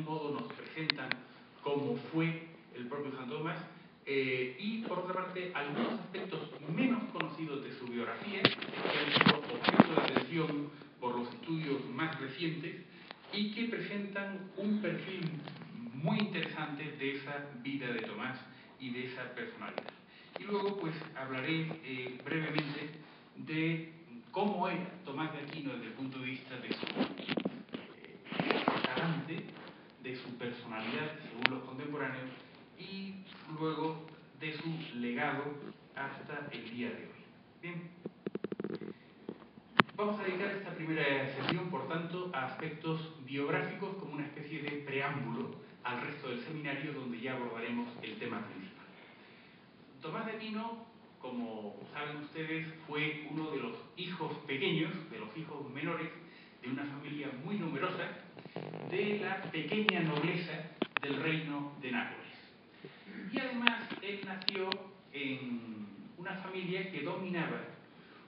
algún modo nos presentan cómo fue el propio Santo Tomás, eh, y por otra parte algunos aspectos menos conocidos de su biografía, que han sido objeto de atención por los estudios más recientes y que presentan un perfil muy interesante de esa vida de Tomás y de esa personalidad. Y luego pues hablaré eh, brevemente de cómo era Tomás de Aquino desde el punto de vista de su de su personalidad según los contemporáneos y luego de su legado hasta el día de hoy. Bien, vamos a dedicar esta primera sesión, por tanto, a aspectos biográficos como una especie de preámbulo al resto del seminario donde ya abordaremos el tema principal. Tomás de Aquino, como saben ustedes, fue uno de los hijos pequeños, de los hijos menores, de una familia muy numerosa, la pequeña nobleza del reino de Nápoles. Y además él nació en una familia que dominaba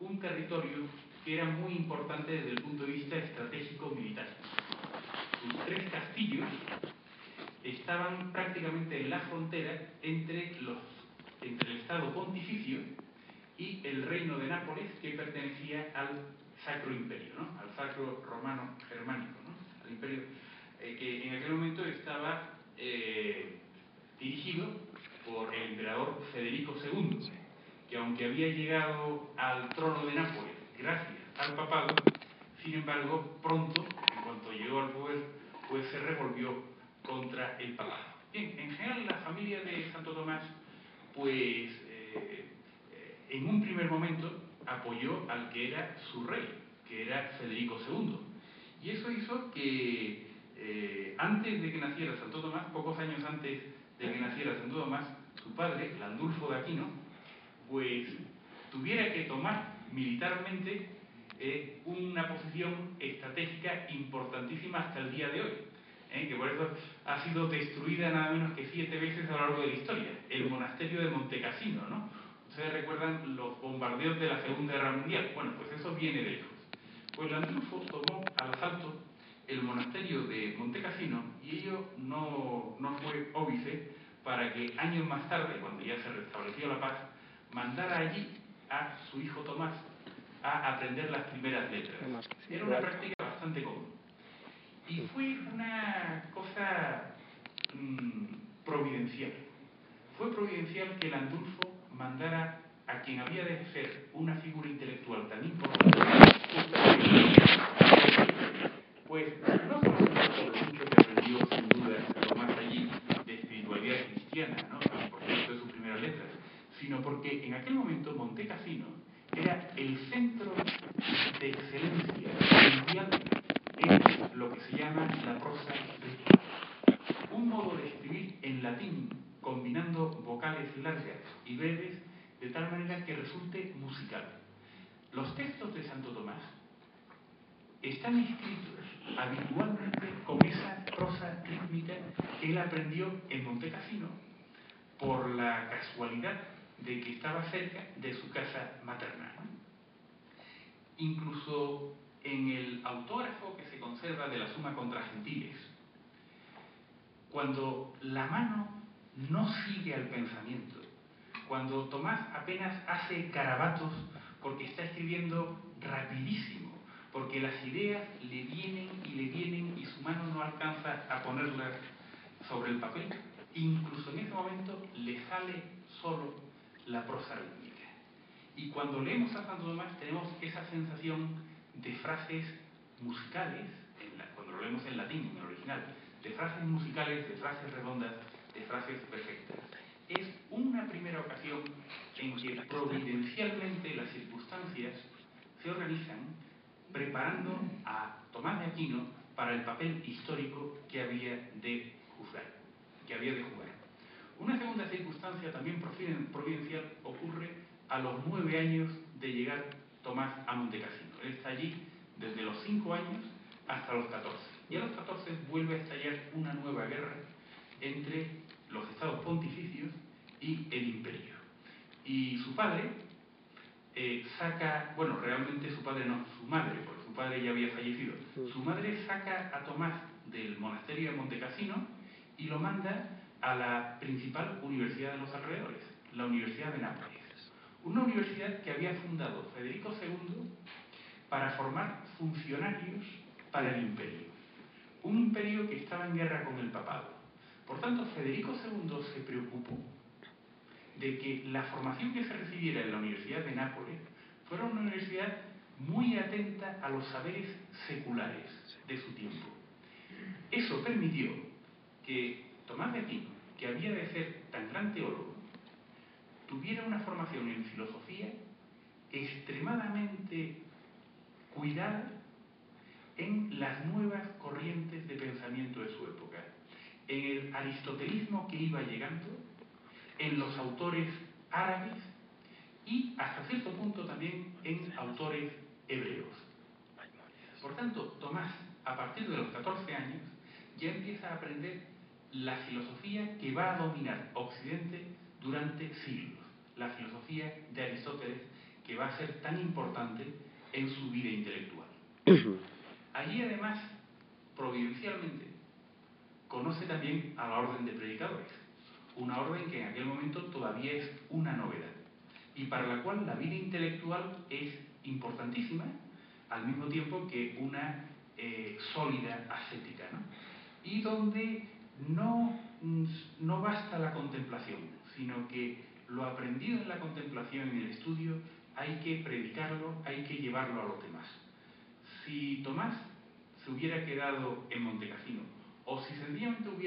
un territorio que era muy importante desde el punto de vista estratégico militar. Sus tres castillos estaban prácticamente en la frontera entre, los, entre el Estado pontificio y el reino de Nápoles que pertenecía al Sacro Imperio, ¿no? al Sacro Romano Germánico, ¿no? al imperio eh, que en aquel momento estaba eh, dirigido por el emperador Federico II, que aunque había llegado al trono de Nápoles gracias al papado, sin embargo, pronto, en cuanto llegó al poder, pues se revolvió contra el papado. Bien, en general la familia de Santo Tomás, pues eh, en un primer momento apoyó al que era su rey, que era Federico II. Y eso hizo que eh, antes de que naciera Santo Tomás, pocos años antes de que naciera Santo Tomás, su padre, Landulfo de Aquino, pues tuviera que tomar militarmente eh, una posición estratégica importantísima hasta el día de hoy, eh, que por eso ha sido destruida nada menos que siete veces a lo largo de la historia, el monasterio de Montecassino, ¿no? Ustedes recuerdan los bombardeos de la Segunda Guerra Mundial, bueno, pues eso viene de lejos. Pues Landulfo tomó al asalto el monasterio de Montecassino y ello no, no fue óbice para que años más tarde, cuando ya se restableció la paz, mandara allí a su hijo Tomás a aprender las primeras letras. Era una práctica bastante común. Y fue una cosa mmm, providencial. Fue providencial que Landulfo mandara a quien había de ser una figura intelectual tan importante, pues no solo por lo mucho que aprendió sin duda Tomás allí de espiritualidad cristiana, ¿no? por supuesto de sus primeras letras, sino porque en aquel momento Montecassino era el centro de excelencia mundial en lo que se llama la prosa rítmica. Un modo de escribir en latín combinando vocales largas y breves de tal manera que resulte musical. Los textos de Santo Tomás están escritos habitualmente con esa prosa rítmica que él aprendió en Montecassino por la casualidad de que estaba cerca de su casa maternal. Incluso en el autógrafo que se conserva de la Suma contra Gentiles, cuando la mano no sigue al pensamiento, cuando Tomás apenas hace carabatos porque está escribiendo rapidísimo, porque las ideas le vienen y le vienen y su mano no alcanza a ponerlas sobre el papel, incluso en ese momento le sale solo la prosa rítmica. Y cuando leemos a Santo Tomás tenemos esa sensación de frases musicales, cuando lo leemos en latín, en el original, de frases musicales, de frases redondas, de frases perfectas. Es una primera ocasión en que providencialmente las circunstancias se organizan preparando a Tomás de Aquino para el papel histórico que había de juzgar, que había de jugar. Una segunda circunstancia también providencial ocurre a los nueve años de llegar Tomás a Montecassino. Él está allí desde los cinco años hasta los catorce. Y a los catorce vuelve a estallar una nueva guerra entre los estados pontificios y el imperio. Y su padre eh, saca, bueno, realmente su padre no, su madre, porque su padre ya había fallecido, su madre saca a Tomás del monasterio de Montecassino y lo manda a la principal universidad de los alrededores, la Universidad de Nápoles. Una universidad que había fundado Federico II para formar funcionarios para el imperio. Un imperio que estaba en guerra con el papado. Por tanto, Federico II se preocupó de que la formación que se recibiera en la Universidad de Nápoles fuera una universidad muy atenta a los saberes seculares de su tiempo. Eso permitió que Tomás de Aquino, que había de ser tan gran teólogo, tuviera una formación en filosofía extremadamente cuidada en las nuevas corrientes de pensamiento de su época, en el aristotelismo que iba llegando, en los autores árabes y hasta cierto punto también en autores hebreos. Por tanto, Tomás, a partir de los 14 años, ya empieza a aprender la filosofía que va a dominar Occidente durante siglos, la filosofía de Aristóteles, que va a ser tan importante en su vida intelectual. Allí además, providencialmente, conoce también a la orden de predicadores, una orden que en aquel momento todavía es una novedad y para la cual la vida intelectual es importantísima, al mismo tiempo que una eh, sólida ascética, ¿no? y donde no, no basta la contemplación, sino que lo aprendido en la contemplación, en el estudio, hay que predicarlo, hay que llevarlo a los demás. Si Tomás se hubiera quedado en Montecassino,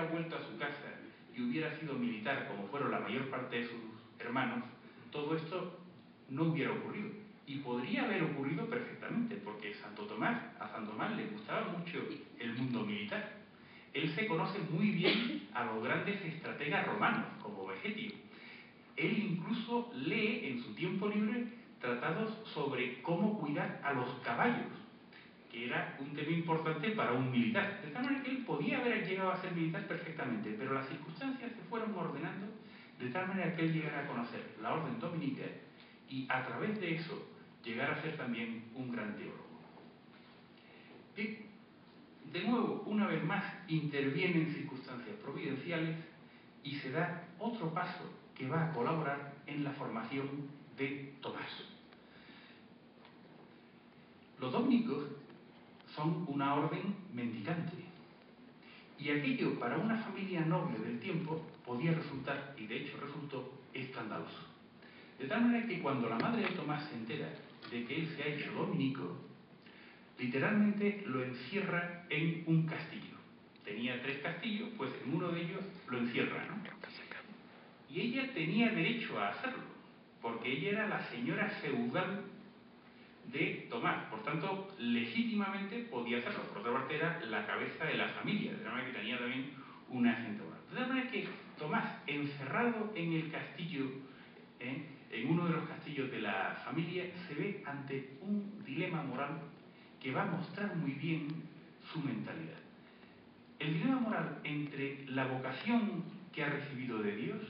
hubiera vuelto a su casa y hubiera sido militar, como fueron la mayor parte de sus hermanos, todo esto no hubiera ocurrido. Y podría haber ocurrido perfectamente, porque Santo Tomás, a Santo Tomás le gustaba mucho el mundo militar. Él se conoce muy bien a los grandes estrategas romanos, como Vegetio. Él incluso lee en su tiempo libre tratados sobre cómo cuidar a los caballos, que era un tema importante para un militar. De tal manera que él podía haber llegado a ser militar perfectamente, pero las circunstancias se fueron ordenando de tal manera que él llegara a conocer la orden dominica y a través de eso llegar a ser también un gran teólogo. de nuevo, una vez más, intervienen circunstancias providenciales y se da otro paso que va a colaborar en la formación de Tomás. Los dominicos son una orden mendicante. Y aquello para una familia noble del tiempo podía resultar, y de hecho resultó, escandaloso. De tal manera que cuando la madre de Tomás se entera de que él se ha hecho dominico, literalmente lo encierra en un castillo. Tenía tres castillos, pues en uno de ellos lo encierra, ¿no? Y ella tenía derecho a hacerlo, porque ella era la señora feudal de Tomás. Por tanto, legítimamente podía hacerlo. Por otra parte, era la cabeza de la familia, de manera que tenía también una gente moral. De manera que Tomás, encerrado en el castillo, ¿eh? en uno de los castillos de la familia, se ve ante un dilema moral que va a mostrar muy bien su mentalidad. El dilema moral entre la vocación que ha recibido de Dios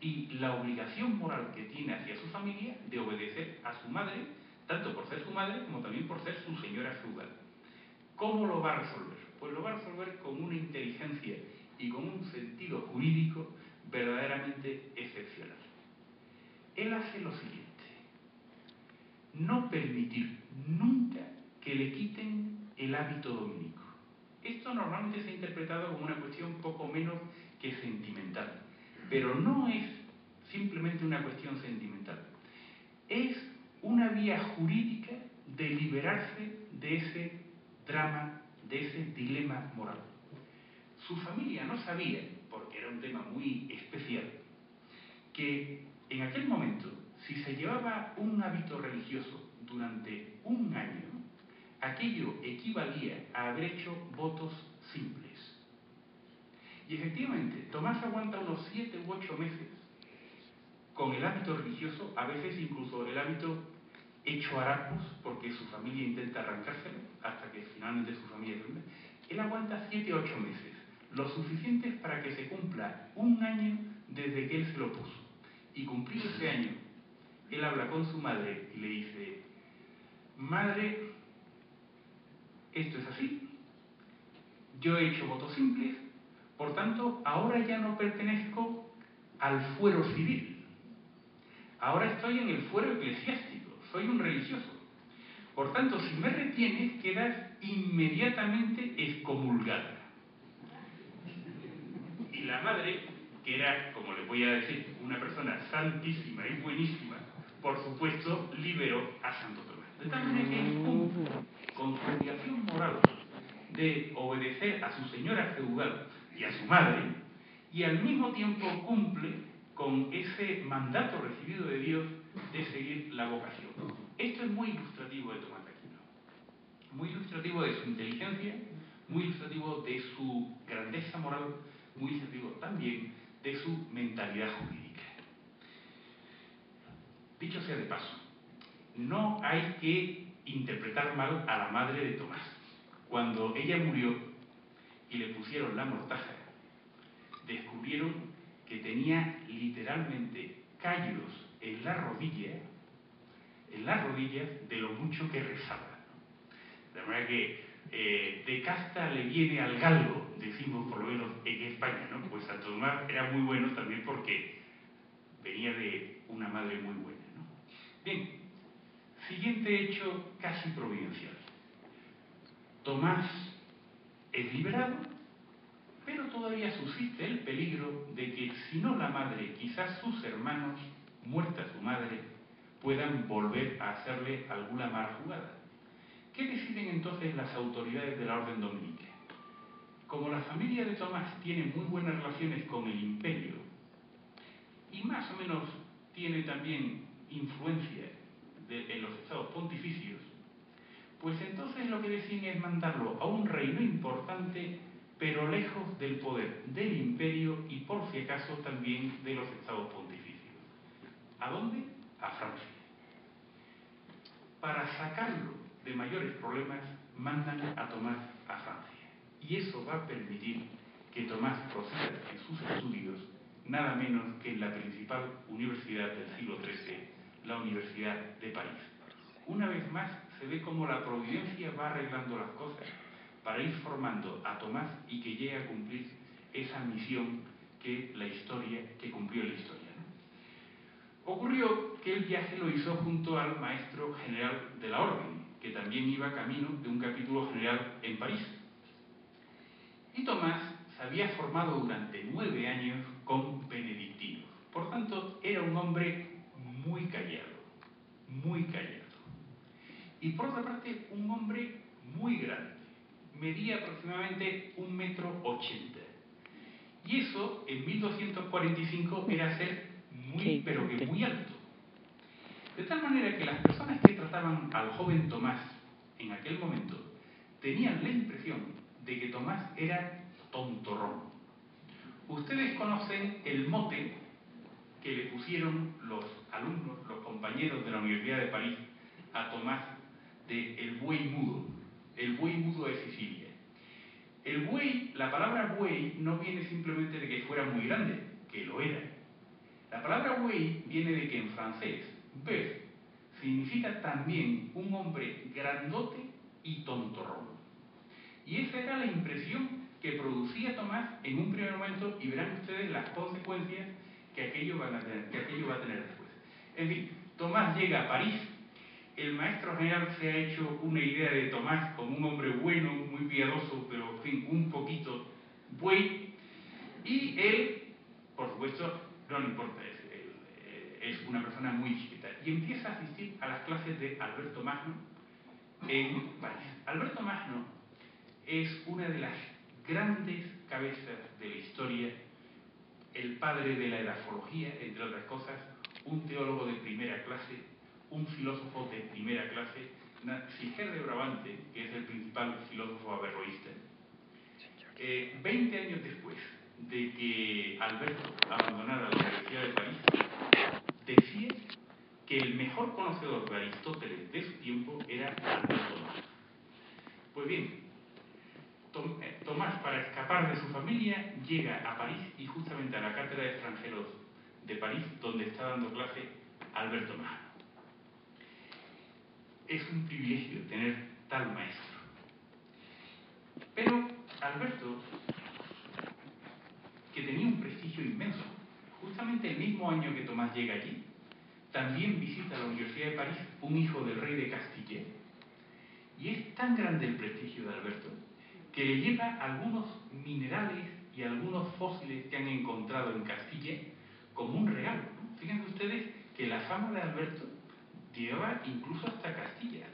y la obligación moral que tiene hacia su familia de obedecer a su madre tanto por ser su madre como también por ser su señora feudal. ¿Cómo lo va a resolver? Pues lo va a resolver con una inteligencia y con un sentido jurídico verdaderamente excepcional. Él hace lo siguiente, no permitir nunca que le quiten el hábito dominico. Esto normalmente se ha interpretado como una cuestión poco menos que sentimental, pero no es simplemente una cuestión sentimental. Es una vía jurídica de liberarse de ese drama, de ese dilema moral. Su familia no sabía, porque era un tema muy especial, que en aquel momento, si se llevaba un hábito religioso durante un año, aquello equivalía a haber hecho votos simples. Y efectivamente, Tomás aguanta unos siete u ocho meses con el hábito religioso, a veces incluso el hábito hecho harapos, porque su familia intenta arrancárselo, hasta que finalmente su familia termina, él aguanta 7 o 8 meses, lo suficiente para que se cumpla un año desde que él se lo puso. Y cumplido ese año, él habla con su madre y le dice, madre, esto es así, yo he hecho votos simples, por tanto, ahora ya no pertenezco al fuero civil. Ahora estoy en el fuero eclesiástico, soy un religioso. Por tanto, si me retienes, quedas inmediatamente excomulgada. Y la madre, que era, como les voy a decir, una persona santísima y buenísima, por supuesto, liberó a Santo Tomás. De tal manera que cumple con su obligación moral de obedecer a su señora feudal y a su madre, y al mismo tiempo cumple con ese mandato recibido de seguir la vocación. Esto es muy ilustrativo de Tomás de Aquino, muy ilustrativo de su inteligencia, muy ilustrativo de su grandeza moral, muy ilustrativo también de su mentalidad jurídica. Dicho sea de paso, no hay que interpretar mal a la madre de Tomás. Cuando ella murió y le pusieron la mortaja, descubrieron que tenía literalmente callos en la rodilla, en las rodillas de lo mucho que rezaba. De manera que eh, de casta le viene al galgo, decimos por lo menos en España, ¿no? Pues Santo Tomás era muy bueno también porque venía de una madre muy buena. Bien, siguiente hecho casi providencial. Tomás es liberado, pero todavía subsiste el peligro de que si no la madre, quizás sus hermanos, muerta su madre, puedan volver a hacerle alguna mala jugada. ¿Qué deciden entonces las autoridades de la orden dominica? Como la familia de Tomás tiene muy buenas relaciones con el imperio y más o menos tiene también influencia en los estados pontificios, pues entonces lo que deciden es mandarlo a un reino importante, pero lejos del poder del imperio y por si acaso también de los estados pontificios. ¿A dónde? A Francia. Para sacarlo de mayores problemas, mandan a Tomás a Francia. Y eso va a permitir que Tomás proceda en sus estudios nada menos que en la principal universidad del siglo XIII, la Universidad de París. Una vez más se ve cómo la providencia va arreglando las cosas para ir formando a Tomás y que llegue a cumplir esa misión que la historia, que cumplió la historia. Ocurrió que el viaje lo hizo junto al maestro general de la orden, que también iba camino de un capítulo general en París. Y Tomás se había formado durante nueve años con benedictinos. Por tanto, era un hombre muy callado, muy callado. Y por otra parte, un hombre muy grande. Medía aproximadamente un metro ochenta. Y eso, en 1245, era ser muy, pero que muy alto. De tal manera que las personas que trataban al joven Tomás en aquel momento tenían la impresión de que Tomás era tontorrón. Ustedes conocen el mote que le pusieron los alumnos, los compañeros de la Universidad de París a Tomás de el buey mudo, el buey mudo de Sicilia. El buey, la palabra buey no viene simplemente de que fuera muy grande, que lo era, la palabra buey viene de que en francés, bœuf, significa también un hombre grandote y tontorrón. Y esa era la impresión que producía Tomás en un primer momento y verán ustedes las consecuencias que aquello, van a tener, que aquello va a tener después. En fin, Tomás llega a París, el maestro general se ha hecho una idea de Tomás como un hombre bueno, muy piadoso, pero un poquito buey, y él, por supuesto, no le importa, es, es una persona muy chiquita. Y empieza a asistir a las clases de Alberto Magno en París. Alberto Magno es una de las grandes cabezas de la historia, el padre de la edafología, entre otras cosas, un teólogo de primera clase, un filósofo de primera clase, Siger de Brabante, que es el principal filósofo averroísta. Eh, 20 años después, de que Alberto abandonara la Universidad de París, decía que el mejor conocedor de Aristóteles de su tiempo era Alberto Tomás. Pues bien, eh, Tomás, para escapar de su familia, llega a París y justamente a la Cátedra de Extranjeros de París, donde está dando clase Alberto Tomás. Es un privilegio tener tal maestro. Pero Alberto, que tenía un prestigio inmenso, justamente el mismo año que Tomás llega allí, también visita la Universidad de París un hijo del rey de Castilla, y es tan grande el prestigio de Alberto que le lleva algunos minerales y algunos fósiles que han encontrado en Castilla como un regalo. Fíjense ustedes que la fama de Alberto lleva incluso hasta Castilla.